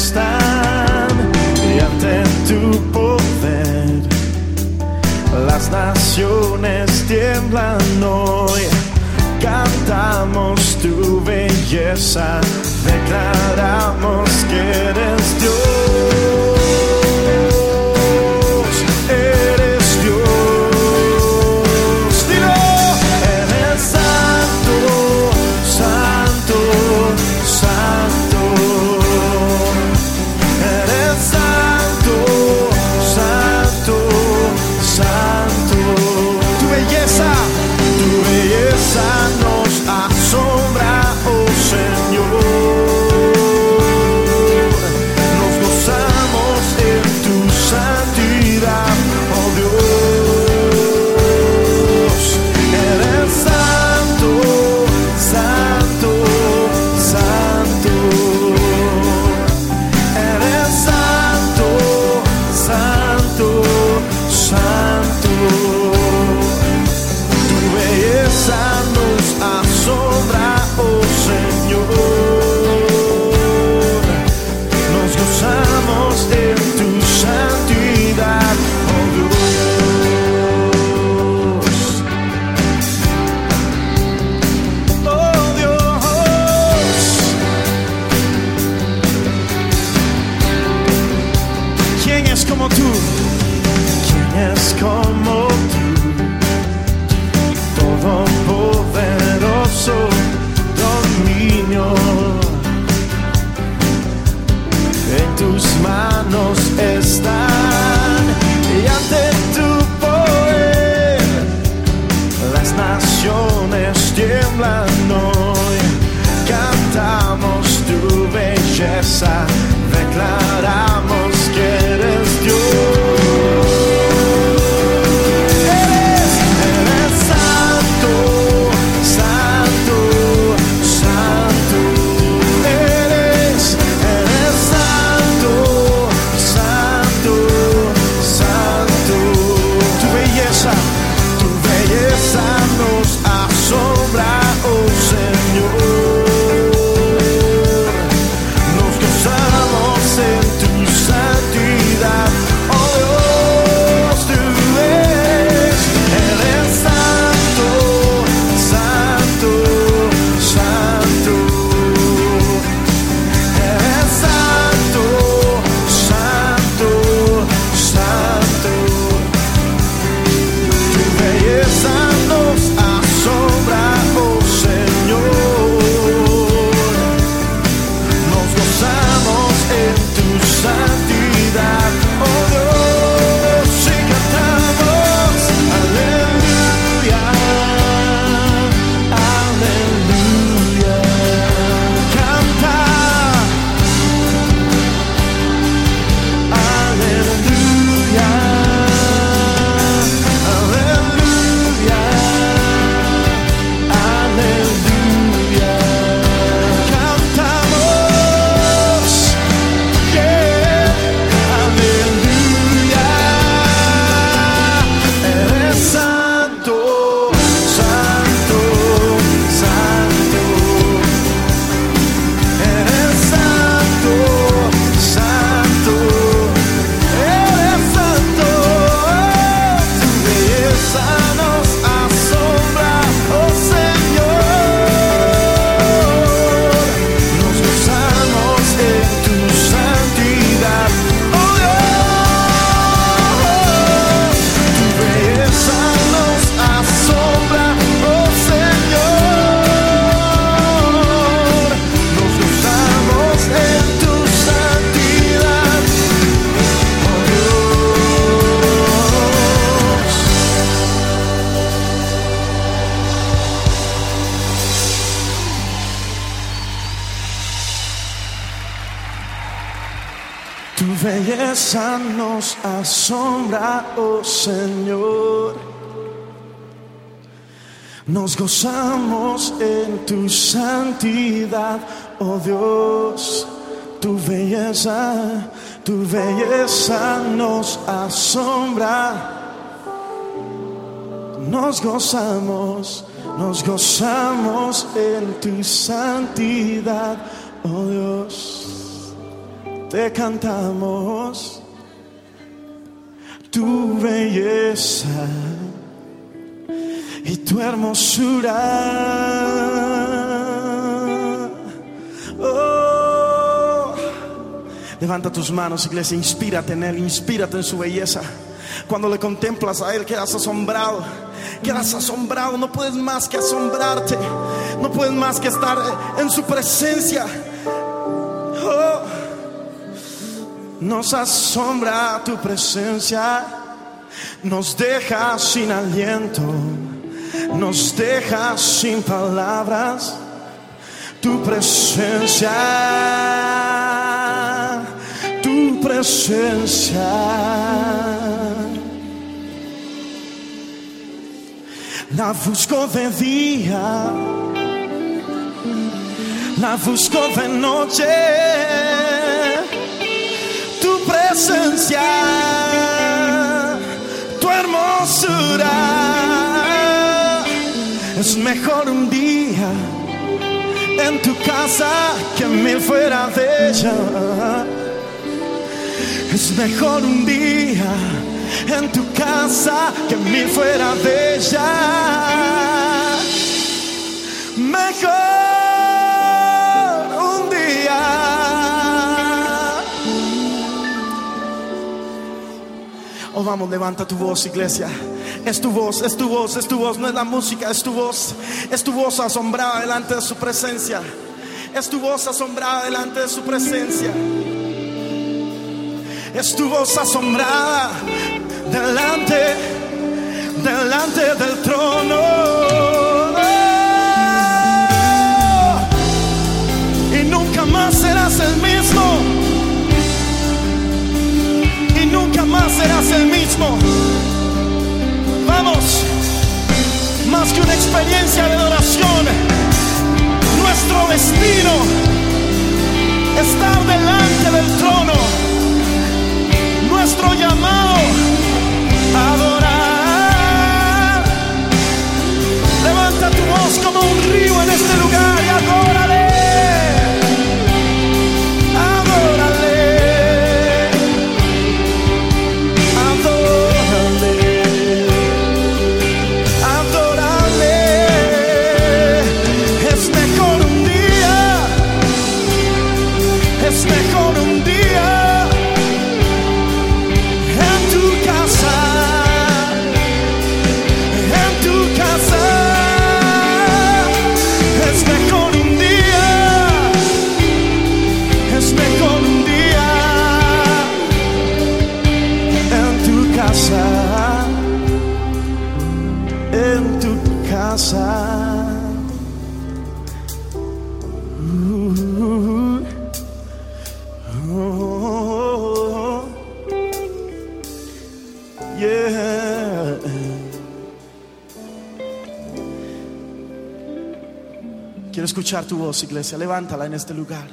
y ante tu poder las naciones tiemblan hoy. Cantamos tu belleza, declaramos que eres Dios. naciones tiemblan hoy. Cantamos tu belleza, declaramos que eres Dios. nos asombra, oh Señor. Nos gozamos en tu santidad, oh Dios. Tu belleza, tu belleza nos asombra. Nos gozamos, nos gozamos en tu santidad, oh Dios. Te cantamos tu belleza y tu hermosura. Oh, levanta tus manos, iglesia, inspírate en Él, inspírate en su belleza. Cuando le contemplas a Él, quedas asombrado, quedas asombrado, no puedes más que asombrarte, no puedes más que estar en su presencia. Oh, nos asombra tu presencia, nos deja sin aliento nos deja sin palabras tu presencia, tu presencia. La busco de día, la busco de noche, presencia, tu hermosura. Es mejor un día en tu casa que mil fuera de ella. Es mejor un día en tu casa que mil fuera de ella. Mejor Oh, vamos, levanta tu voz, iglesia. Es tu voz, es tu voz, es tu voz, no es la música, es tu voz. Es tu voz asombrada delante de su presencia. Es tu voz asombrada delante de su presencia. Es tu voz asombrada delante, delante del trono. Serás el mismo. Vamos, más que una experiencia de adoración, nuestro destino, estar delante del trono, nuestro llamado, adorar. Levanta tu voz como un río en este lugar escuchar tu voz, iglesia. Levántala en este lugar.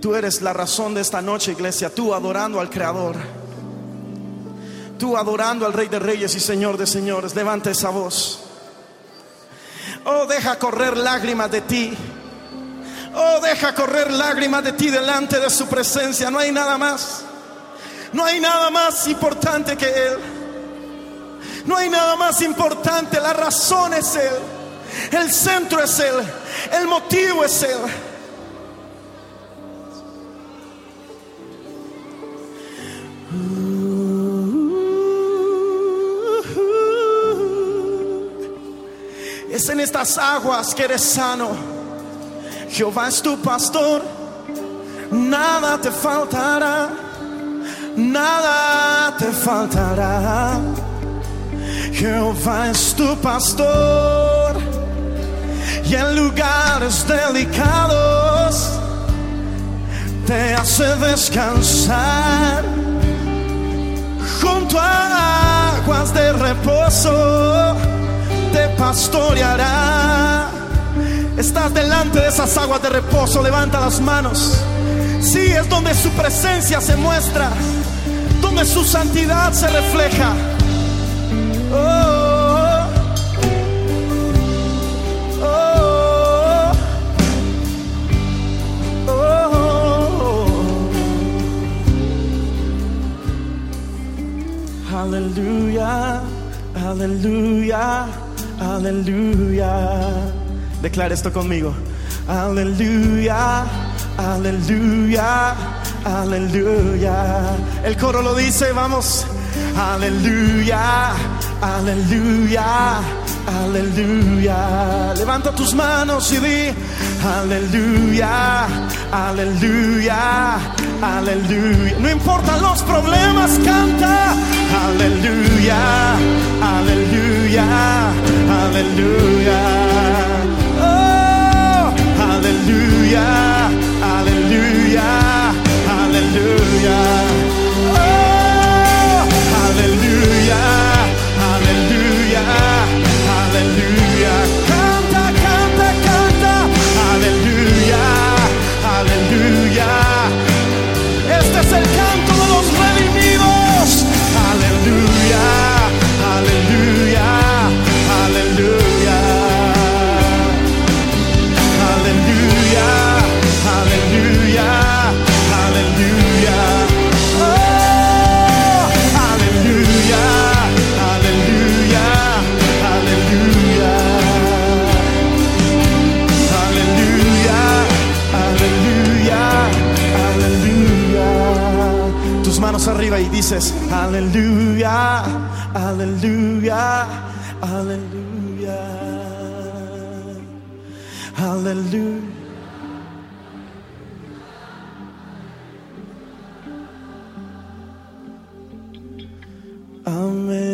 Tú eres la razón de esta noche, iglesia. Tú adorando al Creador. Tú adorando al Rey de Reyes y Señor de Señores. Levanta esa voz. Oh, deja correr lágrimas de ti. Oh, deja correr lágrimas de ti delante de su presencia. No hay nada más. No hay nada más importante que Él. No hay nada más importante. La razón es Él. El centro es Él. El motivo es Él. Es en estas aguas que eres sano. Jehová es tu pastor. Nada te faltará. Nada te faltará. Jehová es tu pastor. Y en lugares delicados te hace descansar. Junto a aguas de reposo te pastoreará Estás delante de esas aguas de reposo, levanta las manos. Sí, es donde su presencia se muestra, donde su santidad se refleja. Aleluya, aleluya, aleluya. Declara esto conmigo. Aleluya, aleluya, aleluya. El coro lo dice, vamos. Aleluya, aleluya, aleluya. Levanta tus manos y di, aleluya, aleluya, aleluya. No importan los problemas, canta. Aleluya, Hallelujah, Hallelujah, Hallelujah, Hallelujah. Amen.